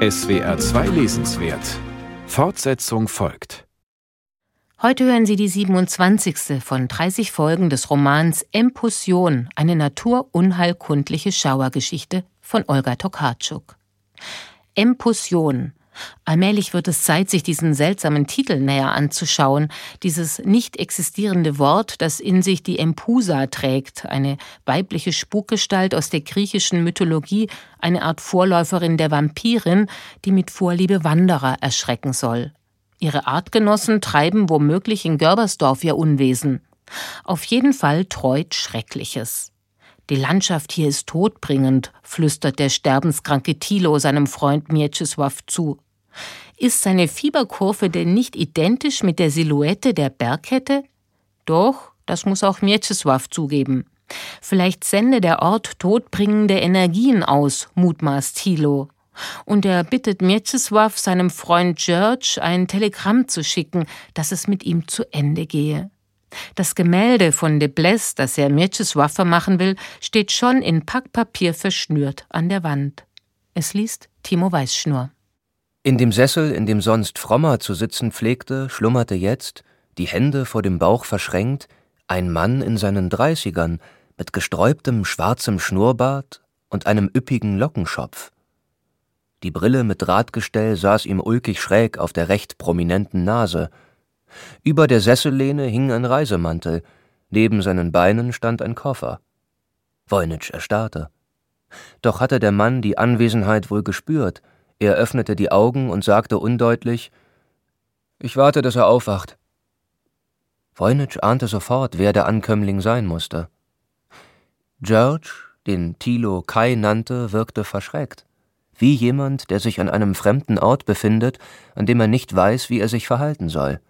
SWR 2 Lesenswert Fortsetzung folgt. Heute hören Sie die 27. von 30 Folgen des Romans Empussion, eine naturunheilkundliche Schauergeschichte von Olga Tokarczuk. Empussion. Allmählich wird es Zeit, sich diesen seltsamen Titel näher anzuschauen, dieses nicht existierende Wort, das in sich die Empusa trägt, eine weibliche Spukgestalt aus der griechischen Mythologie, eine Art Vorläuferin der Vampirin, die mit Vorliebe Wanderer erschrecken soll. Ihre Artgenossen treiben womöglich in Görbersdorf ihr Unwesen. Auf jeden Fall treut Schreckliches. Die Landschaft hier ist todbringend, flüstert der sterbenskranke Thilo seinem Freund Mieczysław zu. Ist seine Fieberkurve denn nicht identisch mit der Silhouette der Bergkette? Doch, das muss auch Mieczysław zugeben. Vielleicht sende der Ort todbringende Energien aus, mutmaßt Thilo und er bittet Mieczysław, seinem Freund George, ein Telegramm zu schicken, dass es mit ihm zu Ende gehe. Das Gemälde von de Bless, das er Mieczysław vermachen will, steht schon in Packpapier verschnürt an der Wand. Es liest Timo Weißschnur. In dem Sessel, in dem sonst Frommer zu sitzen pflegte, schlummerte jetzt, die Hände vor dem Bauch verschränkt, ein Mann in seinen Dreißigern mit gesträubtem schwarzem Schnurrbart und einem üppigen Lockenschopf. Die Brille mit Drahtgestell saß ihm ulkig schräg auf der recht prominenten Nase. Über der Sessellehne hing ein Reisemantel, neben seinen Beinen stand ein Koffer. Woynitsch erstarrte. Doch hatte der Mann die Anwesenheit wohl gespürt. Er öffnete die Augen und sagte undeutlich: Ich warte, dass er aufwacht. Woynitsch ahnte sofort, wer der Ankömmling sein musste. George, den Thilo Kai nannte, wirkte verschreckt wie jemand, der sich an einem fremden Ort befindet, an dem er nicht weiß, wie er sich verhalten soll.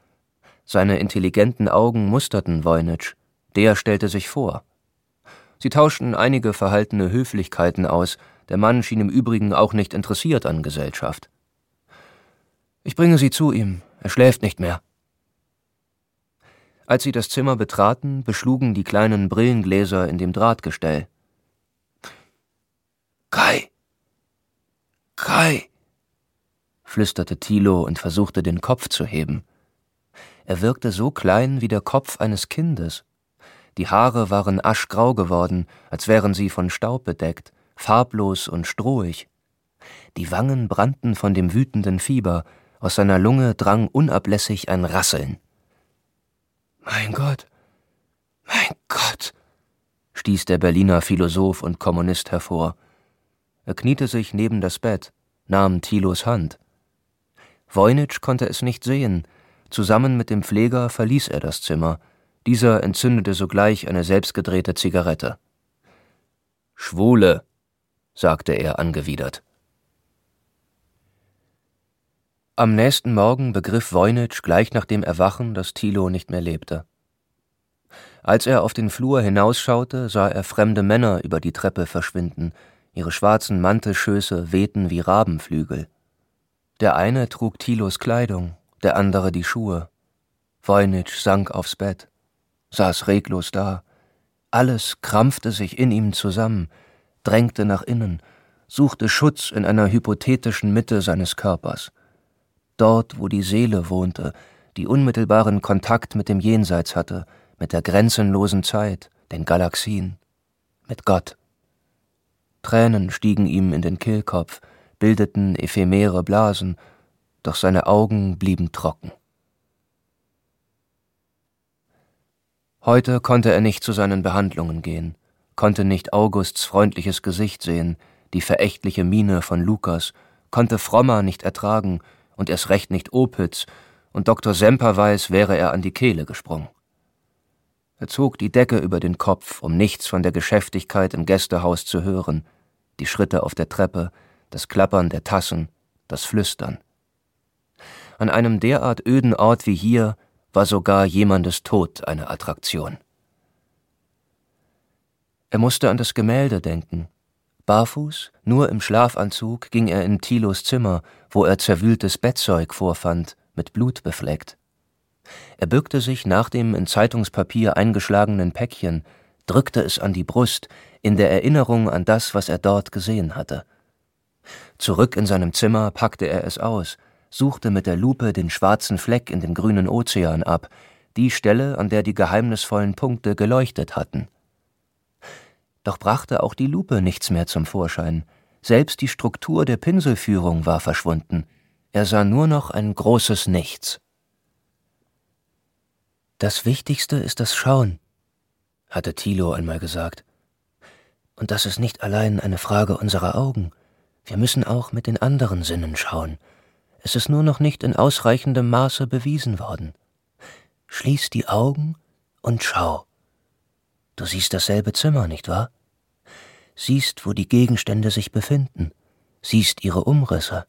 Seine intelligenten Augen musterten Voynich, der stellte sich vor. Sie tauschten einige verhaltene Höflichkeiten aus, der Mann schien im Übrigen auch nicht interessiert an Gesellschaft. Ich bringe Sie zu ihm, er schläft nicht mehr. Als sie das Zimmer betraten, beschlugen die kleinen Brillengläser in dem Drahtgestell. Kai, Kai, flüsterte Thilo und versuchte den Kopf zu heben. Er wirkte so klein wie der Kopf eines Kindes. Die Haare waren aschgrau geworden, als wären sie von Staub bedeckt, farblos und strohig. Die Wangen brannten von dem wütenden Fieber, aus seiner Lunge drang unablässig ein Rasseln. Mein Gott, mein Gott, stieß der Berliner Philosoph und Kommunist hervor. Er kniete sich neben das Bett, nahm Thilos Hand. Voynich konnte es nicht sehen. Zusammen mit dem Pfleger verließ er das Zimmer. Dieser entzündete sogleich eine selbstgedrehte Zigarette. Schwule, sagte er angewidert. Am nächsten Morgen begriff Voynich gleich nach dem Erwachen, dass Thilo nicht mehr lebte. Als er auf den Flur hinausschaute, sah er fremde Männer über die Treppe verschwinden, ihre schwarzen Mantelschöße wehten wie Rabenflügel. Der eine trug Thilos Kleidung, der andere die Schuhe. Voynich sank aufs Bett, saß reglos da. Alles krampfte sich in ihm zusammen, drängte nach innen, suchte Schutz in einer hypothetischen Mitte seines Körpers. Dort, wo die Seele wohnte, die unmittelbaren Kontakt mit dem Jenseits hatte, mit der grenzenlosen Zeit, den Galaxien, mit Gott. Tränen stiegen ihm in den Kehlkopf, bildeten ephemere Blasen, doch seine Augen blieben trocken. Heute konnte er nicht zu seinen Behandlungen gehen, konnte nicht Augusts freundliches Gesicht sehen, die verächtliche Miene von Lukas, konnte Frommer nicht ertragen und erst recht nicht Opitz, und Dr. Semperweis wäre er an die Kehle gesprungen. Er zog die Decke über den Kopf, um nichts von der Geschäftigkeit im Gästehaus zu hören, die Schritte auf der Treppe, das Klappern der Tassen, das Flüstern. An einem derart öden Ort wie hier war sogar jemandes Tod eine Attraktion. Er musste an das Gemälde denken. Barfuß, nur im Schlafanzug, ging er in Thilos Zimmer, wo er zerwühltes Bettzeug vorfand, mit Blut befleckt. Er bückte sich nach dem in Zeitungspapier eingeschlagenen Päckchen, drückte es an die Brust, in der Erinnerung an das, was er dort gesehen hatte. Zurück in seinem Zimmer packte er es aus, suchte mit der Lupe den schwarzen Fleck in dem grünen Ozean ab, die Stelle, an der die geheimnisvollen Punkte geleuchtet hatten. Doch brachte auch die Lupe nichts mehr zum Vorschein, selbst die Struktur der Pinselführung war verschwunden, er sah nur noch ein großes Nichts. Das Wichtigste ist das Schauen, hatte Thilo einmal gesagt. Und das ist nicht allein eine Frage unserer Augen. Wir müssen auch mit den anderen Sinnen schauen. Es ist nur noch nicht in ausreichendem Maße bewiesen worden. Schließ die Augen und schau. Du siehst dasselbe Zimmer, nicht wahr? Siehst, wo die Gegenstände sich befinden, siehst ihre Umrisse.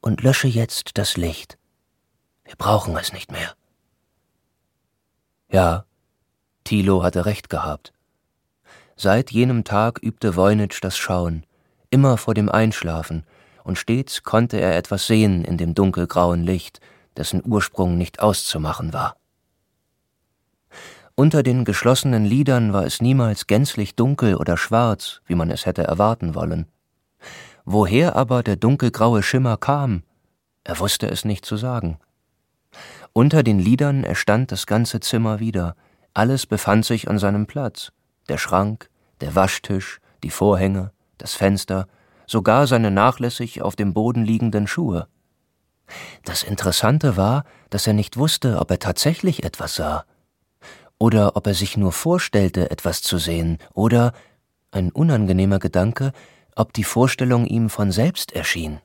Und lösche jetzt das Licht. Wir brauchen es nicht mehr. Ja, Thilo hatte recht gehabt. Seit jenem Tag übte Voynich das Schauen, immer vor dem Einschlafen, und stets konnte er etwas sehen in dem dunkelgrauen Licht, dessen Ursprung nicht auszumachen war. Unter den geschlossenen Lidern war es niemals gänzlich dunkel oder schwarz, wie man es hätte erwarten wollen. Woher aber der dunkelgraue Schimmer kam, er wusste es nicht zu sagen. Unter den Lidern erstand das ganze Zimmer wieder, alles befand sich an seinem Platz, der Schrank, der Waschtisch, die Vorhänge, das Fenster, sogar seine nachlässig auf dem Boden liegenden Schuhe. Das Interessante war, dass er nicht wusste, ob er tatsächlich etwas sah, oder ob er sich nur vorstellte, etwas zu sehen, oder, ein unangenehmer Gedanke, ob die Vorstellung ihm von selbst erschien.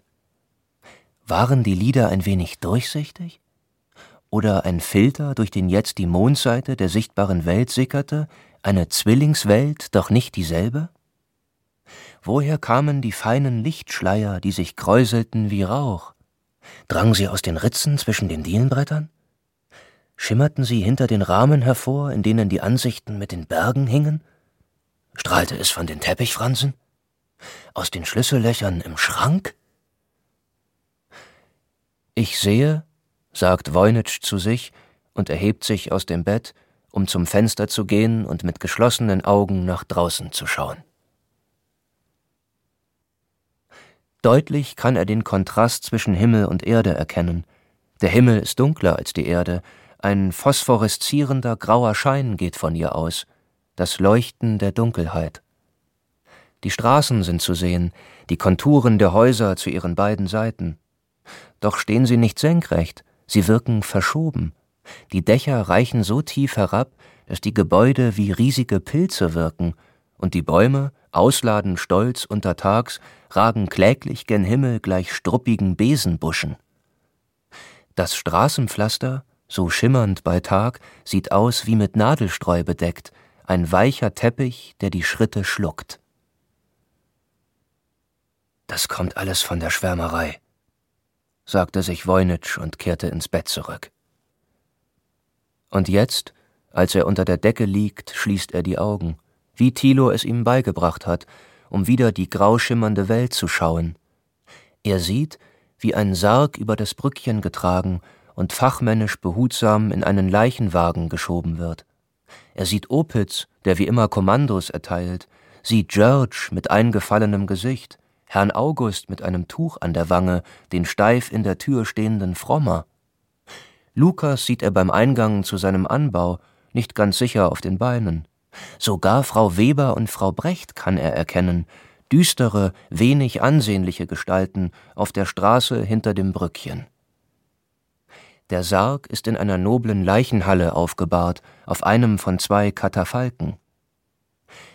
Waren die Lieder ein wenig durchsichtig? Oder ein Filter, durch den jetzt die Mondseite der sichtbaren Welt sickerte, eine Zwillingswelt, doch nicht dieselbe? Woher kamen die feinen Lichtschleier, die sich kräuselten wie Rauch? Drangen sie aus den Ritzen zwischen den Dielenbrettern? Schimmerten sie hinter den Rahmen hervor, in denen die Ansichten mit den Bergen hingen? Strahlte es von den Teppichfransen? Aus den Schlüssellöchern im Schrank? Ich sehe, sagt Voynich zu sich und erhebt sich aus dem Bett, um zum Fenster zu gehen und mit geschlossenen Augen nach draußen zu schauen. Deutlich kann er den Kontrast zwischen Himmel und Erde erkennen. Der Himmel ist dunkler als die Erde, ein phosphoreszierender grauer Schein geht von ihr aus, das Leuchten der Dunkelheit. Die Straßen sind zu sehen, die Konturen der Häuser zu ihren beiden Seiten. Doch stehen sie nicht senkrecht, sie wirken verschoben. Die Dächer reichen so tief herab, dass die Gebäude wie riesige Pilze wirken, und die Bäume, ausladend stolz untertags, ragen kläglich gen Himmel gleich struppigen Besenbuschen. Das Straßenpflaster, so schimmernd bei Tag, sieht aus wie mit Nadelstreu bedeckt, ein weicher Teppich, der die Schritte schluckt. Das kommt alles von der Schwärmerei, sagte sich Voynich und kehrte ins Bett zurück. Und jetzt, als er unter der Decke liegt, schließt er die Augen, wie Thilo es ihm beigebracht hat, um wieder die grau schimmernde Welt zu schauen. Er sieht, wie ein Sarg über das Brückchen getragen und fachmännisch behutsam in einen Leichenwagen geschoben wird. Er sieht Opitz, der wie immer Kommandos erteilt, sieht George mit eingefallenem Gesicht, Herrn August mit einem Tuch an der Wange, den steif in der Tür stehenden Frommer. Lukas sieht er beim Eingang zu seinem Anbau, nicht ganz sicher auf den Beinen. Sogar Frau Weber und Frau Brecht kann er erkennen, düstere, wenig ansehnliche Gestalten auf der Straße hinter dem Brückchen. Der Sarg ist in einer noblen Leichenhalle aufgebahrt, auf einem von zwei Katafalken.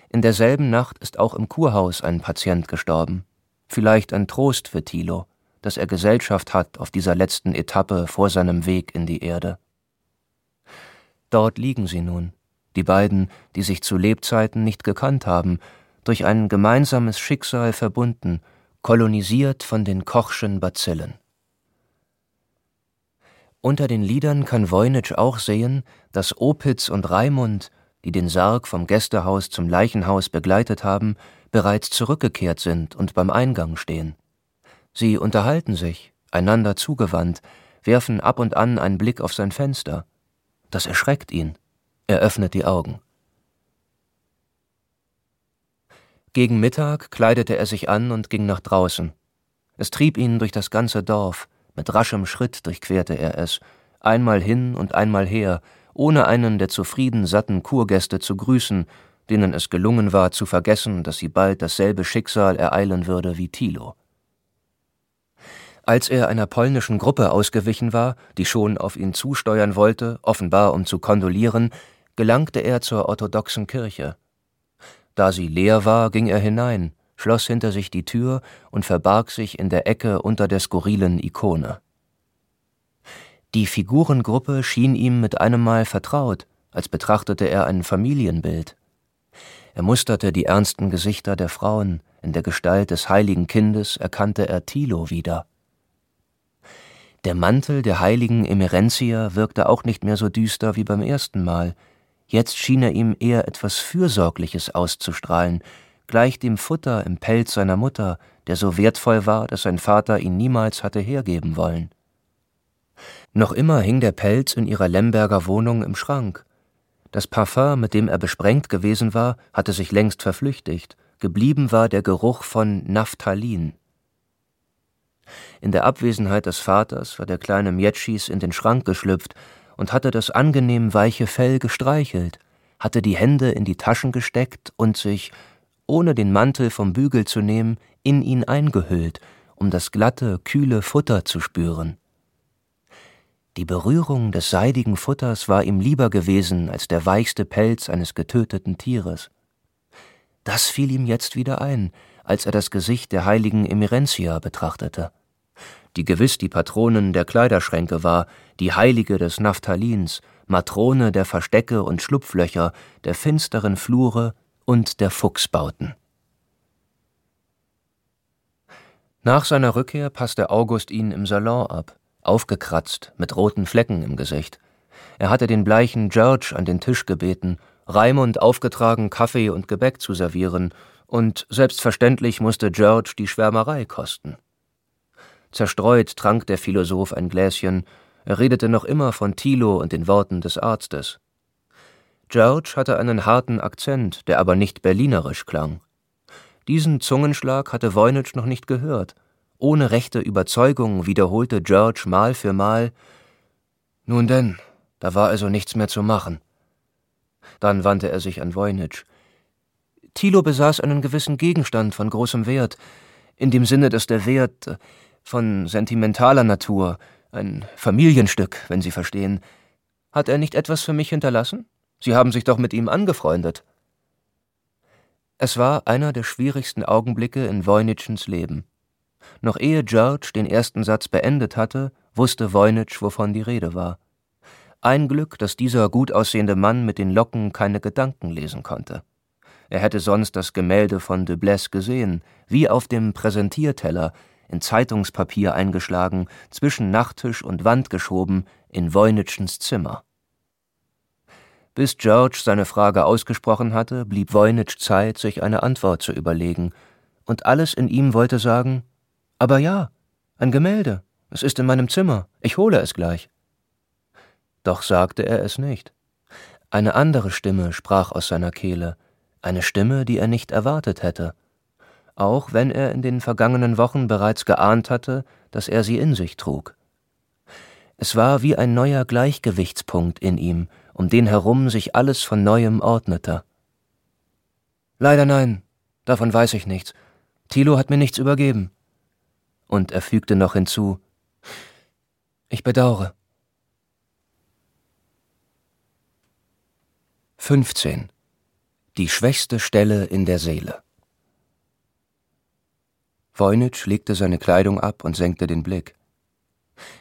In derselben Nacht ist auch im Kurhaus ein Patient gestorben. Vielleicht ein Trost für Thilo, dass er Gesellschaft hat auf dieser letzten Etappe vor seinem Weg in die Erde. Dort liegen sie nun, die beiden, die sich zu Lebzeiten nicht gekannt haben, durch ein gemeinsames Schicksal verbunden, kolonisiert von den Kochschen Bazillen. Unter den Liedern kann Voynich auch sehen, dass Opitz und Raimund, die den Sarg vom Gästehaus zum Leichenhaus begleitet haben, bereits zurückgekehrt sind und beim Eingang stehen. Sie unterhalten sich, einander zugewandt, werfen ab und an einen Blick auf sein Fenster. Das erschreckt ihn. Er öffnet die Augen. Gegen Mittag kleidete er sich an und ging nach draußen. Es trieb ihn durch das ganze Dorf, mit raschem Schritt durchquerte er es, einmal hin und einmal her, ohne einen der zufrieden satten Kurgäste zu grüßen, denen es gelungen war zu vergessen, dass sie bald dasselbe Schicksal ereilen würde wie Thilo. Als er einer polnischen Gruppe ausgewichen war, die schon auf ihn zusteuern wollte, offenbar um zu kondolieren, gelangte er zur orthodoxen Kirche. Da sie leer war, ging er hinein, schloss hinter sich die Tür und verbarg sich in der Ecke unter der skurrilen Ikone. Die Figurengruppe schien ihm mit einem Mal vertraut, als betrachtete er ein Familienbild. Er musterte die ernsten Gesichter der Frauen, in der Gestalt des heiligen Kindes erkannte er Thilo wieder. Der Mantel der heiligen Emerentia wirkte auch nicht mehr so düster wie beim ersten Mal, jetzt schien er ihm eher etwas Fürsorgliches auszustrahlen, gleich dem Futter im Pelz seiner Mutter, der so wertvoll war, dass sein Vater ihn niemals hatte hergeben wollen. Noch immer hing der Pelz in ihrer Lemberger Wohnung im Schrank, das Parfum, mit dem er besprengt gewesen war, hatte sich längst verflüchtigt, geblieben war der Geruch von Naphthalin. In der Abwesenheit des Vaters war der kleine Mjetschis in den Schrank geschlüpft und hatte das angenehm weiche Fell gestreichelt, hatte die Hände in die Taschen gesteckt und sich, ohne den Mantel vom Bügel zu nehmen, in ihn eingehüllt, um das glatte, kühle Futter zu spüren. Die Berührung des seidigen Futters war ihm lieber gewesen als der weichste Pelz eines getöteten Tieres. Das fiel ihm jetzt wieder ein, als er das Gesicht der heiligen Emerentia betrachtete, die gewiss die Patronin der Kleiderschränke war, die Heilige des Naphthalins, Matrone der Verstecke und Schlupflöcher, der finsteren Flure und der Fuchsbauten. Nach seiner Rückkehr passte August ihn im Salon ab aufgekratzt, mit roten Flecken im Gesicht. Er hatte den bleichen George an den Tisch gebeten, Raimund aufgetragen, Kaffee und Gebäck zu servieren, und selbstverständlich musste George die Schwärmerei kosten. Zerstreut trank der Philosoph ein Gläschen, er redete noch immer von Thilo und den Worten des Arztes. George hatte einen harten Akzent, der aber nicht berlinerisch klang. Diesen Zungenschlag hatte Voynich noch nicht gehört, ohne rechte Überzeugung wiederholte George Mal für Mal Nun denn, da war also nichts mehr zu machen. Dann wandte er sich an Voynich. Thilo besaß einen gewissen Gegenstand von großem Wert, in dem Sinne, dass der Wert von sentimentaler Natur, ein Familienstück, wenn Sie verstehen. Hat er nicht etwas für mich hinterlassen? Sie haben sich doch mit ihm angefreundet. Es war einer der schwierigsten Augenblicke in Voynichens Leben. Noch ehe George den ersten Satz beendet hatte, wusste Voynich, wovon die Rede war. Ein Glück, dass dieser gut aussehende Mann mit den Locken keine Gedanken lesen konnte. Er hätte sonst das Gemälde von de Blesse gesehen, wie auf dem Präsentierteller, in Zeitungspapier eingeschlagen, zwischen Nachttisch und Wand geschoben, in Voynichens Zimmer. Bis George seine Frage ausgesprochen hatte, blieb Voynich Zeit, sich eine Antwort zu überlegen, und alles in ihm wollte sagen, aber ja, ein Gemälde. Es ist in meinem Zimmer. Ich hole es gleich. Doch sagte er es nicht. Eine andere Stimme sprach aus seiner Kehle, eine Stimme, die er nicht erwartet hätte, auch wenn er in den vergangenen Wochen bereits geahnt hatte, dass er sie in sich trug. Es war wie ein neuer Gleichgewichtspunkt in ihm, um den herum sich alles von neuem ordnete. Leider nein, davon weiß ich nichts. Thilo hat mir nichts übergeben und er fügte noch hinzu Ich bedauere. 15. Die schwächste Stelle in der Seele. Voynich legte seine Kleidung ab und senkte den Blick.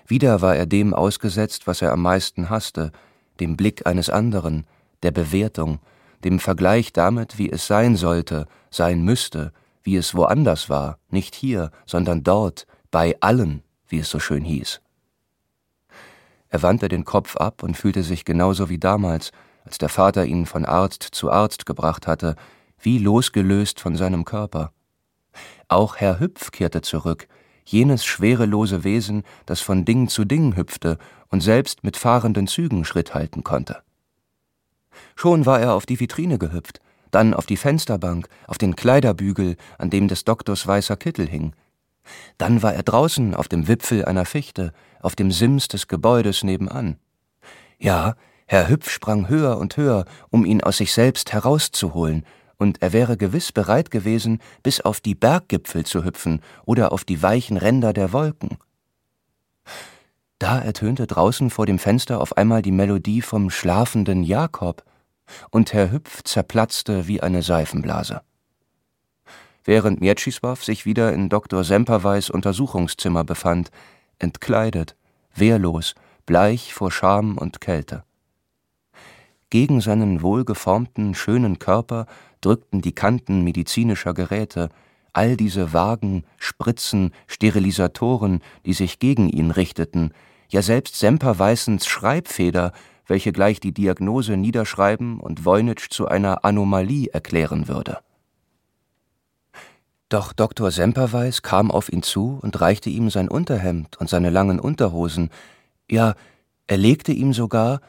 Wieder war er dem ausgesetzt, was er am meisten hasste, dem Blick eines anderen, der Bewertung, dem Vergleich damit, wie es sein sollte, sein müsste, wie es woanders war, nicht hier, sondern dort, bei allen, wie es so schön hieß. Er wandte den Kopf ab und fühlte sich genauso wie damals, als der Vater ihn von Arzt zu Arzt gebracht hatte, wie losgelöst von seinem Körper. Auch Herr Hüpf kehrte zurück, jenes schwerelose Wesen, das von Ding zu Ding hüpfte und selbst mit fahrenden Zügen Schritt halten konnte. Schon war er auf die Vitrine gehüpft, dann auf die Fensterbank, auf den Kleiderbügel, an dem des Doktors weißer Kittel hing. Dann war er draußen auf dem Wipfel einer Fichte, auf dem Sims des Gebäudes nebenan. Ja, Herr Hüpf sprang höher und höher, um ihn aus sich selbst herauszuholen, und er wäre gewiss bereit gewesen, bis auf die Berggipfel zu hüpfen oder auf die weichen Ränder der Wolken. Da ertönte draußen vor dem Fenster auf einmal die Melodie vom schlafenden Jakob, und Herr Hüpf zerplatzte wie eine Seifenblase. Während Mieczysław sich wieder in Dr. Semperweis Untersuchungszimmer befand, entkleidet, wehrlos, bleich vor Scham und Kälte. Gegen seinen wohlgeformten, schönen Körper drückten die Kanten medizinischer Geräte, all diese Wagen, Spritzen, Sterilisatoren, die sich gegen ihn richteten, ja selbst Semperweissens Schreibfeder, welche gleich die Diagnose niederschreiben und Voynich zu einer Anomalie erklären würde. Doch Dr. Semperweis kam auf ihn zu und reichte ihm sein Unterhemd und seine langen Unterhosen, ja, er legte ihm sogar,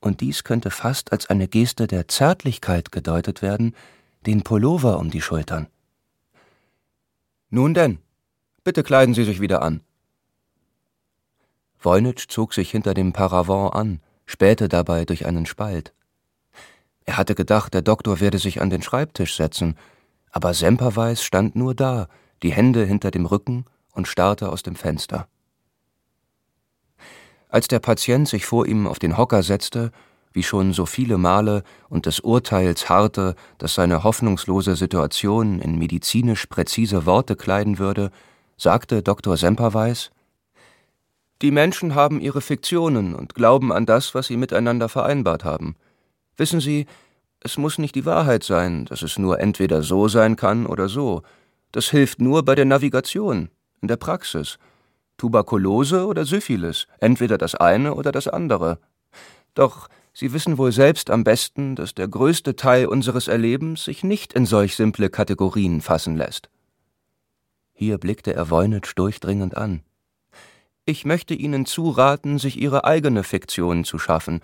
und dies könnte fast als eine Geste der Zärtlichkeit gedeutet werden, den Pullover um die Schultern. Nun denn, bitte kleiden Sie sich wieder an. Voynich zog sich hinter dem Paravent an, spähte dabei durch einen Spalt. Er hatte gedacht, der Doktor werde sich an den Schreibtisch setzen, aber Semperweis stand nur da, die Hände hinter dem Rücken und starrte aus dem Fenster. Als der Patient sich vor ihm auf den Hocker setzte, wie schon so viele Male, und des Urteils harrte, das seine hoffnungslose Situation in medizinisch präzise Worte kleiden würde, sagte Dr. Semperweis Die Menschen haben ihre Fiktionen und glauben an das, was sie miteinander vereinbart haben. Wissen Sie, es muss nicht die Wahrheit sein, dass es nur entweder so sein kann oder so. Das hilft nur bei der Navigation, in der Praxis. Tuberkulose oder Syphilis, entweder das eine oder das andere. Doch Sie wissen wohl selbst am besten, dass der größte Teil unseres Erlebens sich nicht in solch simple Kategorien fassen lässt. Hier blickte er Voynich durchdringend an. Ich möchte Ihnen zuraten, sich Ihre eigene Fiktion zu schaffen,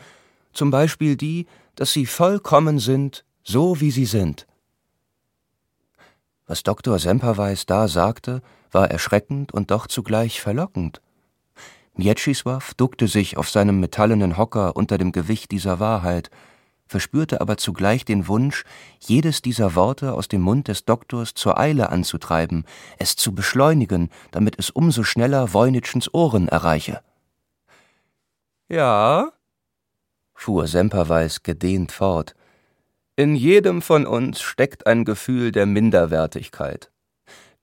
zum Beispiel die, dass sie vollkommen sind, so wie sie sind. Was Dr. Semperweis da sagte, war erschreckend und doch zugleich verlockend. Mieczysław duckte sich auf seinem metallenen Hocker unter dem Gewicht dieser Wahrheit, verspürte aber zugleich den Wunsch, jedes dieser Worte aus dem Mund des Doktors zur Eile anzutreiben, es zu beschleunigen, damit es umso schneller Voynitschens Ohren erreiche. Ja, fuhr Semperweis gedehnt fort, in jedem von uns steckt ein Gefühl der Minderwertigkeit.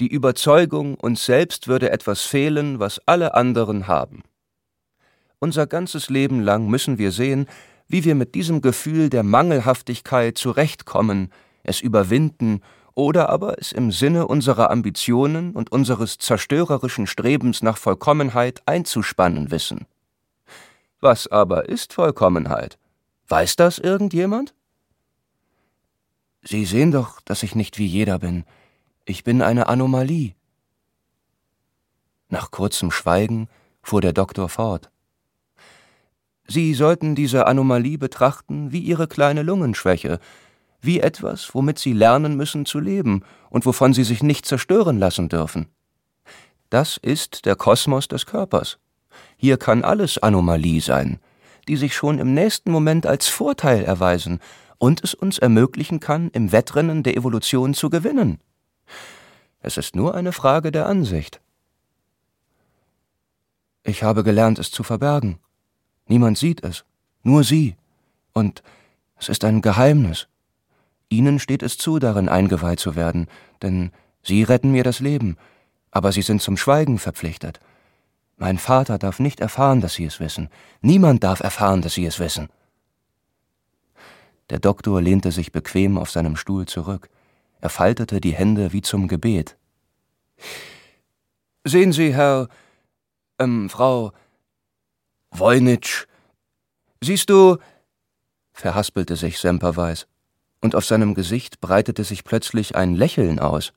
Die Überzeugung, uns selbst würde etwas fehlen, was alle anderen haben. Unser ganzes Leben lang müssen wir sehen, wie wir mit diesem Gefühl der Mangelhaftigkeit zurechtkommen, es überwinden oder aber es im Sinne unserer Ambitionen und unseres zerstörerischen Strebens nach Vollkommenheit einzuspannen wissen. Was aber ist Vollkommenheit? Weiß das irgendjemand? Sie sehen doch, dass ich nicht wie jeder bin. Ich bin eine Anomalie. Nach kurzem Schweigen fuhr der Doktor fort. Sie sollten diese Anomalie betrachten wie Ihre kleine Lungenschwäche, wie etwas, womit Sie lernen müssen zu leben und wovon Sie sich nicht zerstören lassen dürfen. Das ist der Kosmos des Körpers. Hier kann alles Anomalie sein, die sich schon im nächsten Moment als Vorteil erweisen und es uns ermöglichen kann, im Wettrennen der Evolution zu gewinnen. Es ist nur eine Frage der Ansicht. Ich habe gelernt, es zu verbergen. Niemand sieht es, nur Sie. Und es ist ein Geheimnis. Ihnen steht es zu, darin eingeweiht zu werden, denn Sie retten mir das Leben, aber Sie sind zum Schweigen verpflichtet. Mein Vater darf nicht erfahren, dass Sie es wissen. Niemand darf erfahren, dass Sie es wissen. Der Doktor lehnte sich bequem auf seinem Stuhl zurück. Er faltete die Hände wie zum Gebet. Sehen Sie, Herr, ähm, Frau Voynich, siehst du, verhaspelte sich Semperweis, und auf seinem Gesicht breitete sich plötzlich ein Lächeln aus.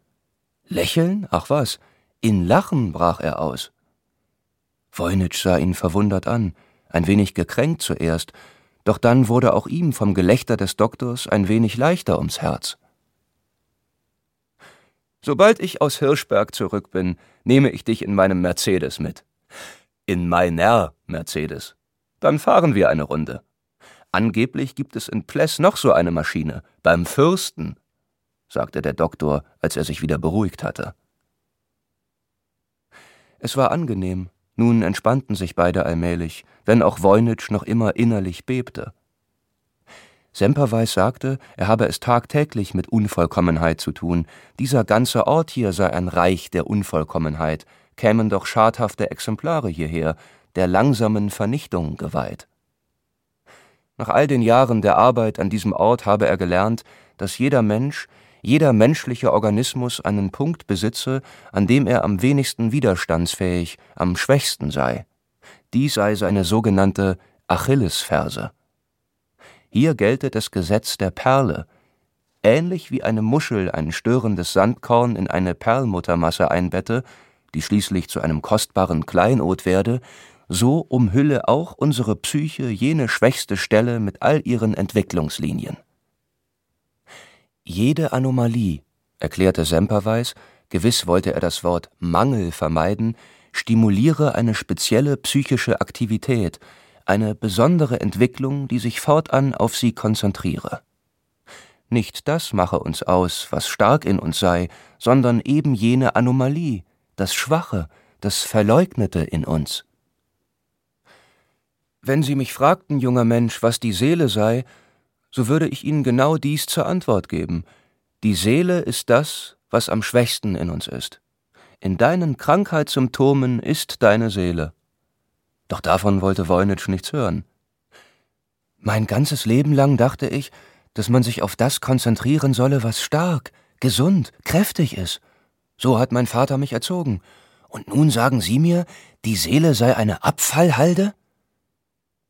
Lächeln? Ach was, in Lachen brach er aus. Voynich sah ihn verwundert an, ein wenig gekränkt zuerst, doch dann wurde auch ihm vom Gelächter des Doktors ein wenig leichter ums Herz. Sobald ich aus Hirschberg zurück bin, nehme ich dich in meinem Mercedes mit. In meiner Mercedes. Dann fahren wir eine Runde. Angeblich gibt es in Pless noch so eine Maschine, beim Fürsten, sagte der Doktor, als er sich wieder beruhigt hatte. Es war angenehm, nun entspannten sich beide allmählich, wenn auch Voynich noch immer innerlich bebte. Semperweis sagte, er habe es tagtäglich mit Unvollkommenheit zu tun, dieser ganze Ort hier sei ein Reich der Unvollkommenheit, kämen doch schadhafte Exemplare hierher, der langsamen Vernichtung geweiht. Nach all den Jahren der Arbeit an diesem Ort habe er gelernt, dass jeder Mensch, jeder menschliche Organismus einen Punkt besitze, an dem er am wenigsten widerstandsfähig, am schwächsten sei. Dies sei seine sogenannte Achillesferse. Hier gelte das Gesetz der Perle. Ähnlich wie eine Muschel ein störendes Sandkorn in eine Perlmuttermasse einbette, die schließlich zu einem kostbaren Kleinod werde, so umhülle auch unsere Psyche jene schwächste Stelle mit all ihren Entwicklungslinien. Jede Anomalie, erklärte Semperweis, gewiss wollte er das Wort Mangel vermeiden, stimuliere eine spezielle psychische Aktivität, eine besondere Entwicklung, die sich fortan auf sie konzentriere. Nicht das mache uns aus, was stark in uns sei, sondern eben jene Anomalie, das Schwache, das Verleugnete in uns. Wenn Sie mich fragten, junger Mensch, was die Seele sei, so würde ich Ihnen genau dies zur Antwort geben. Die Seele ist das, was am schwächsten in uns ist. In deinen Krankheitssymptomen ist deine Seele. Doch davon wollte Voynich nichts hören. Mein ganzes Leben lang dachte ich, dass man sich auf das konzentrieren solle, was stark, gesund, kräftig ist. So hat mein Vater mich erzogen. Und nun sagen Sie mir, die Seele sei eine Abfallhalde?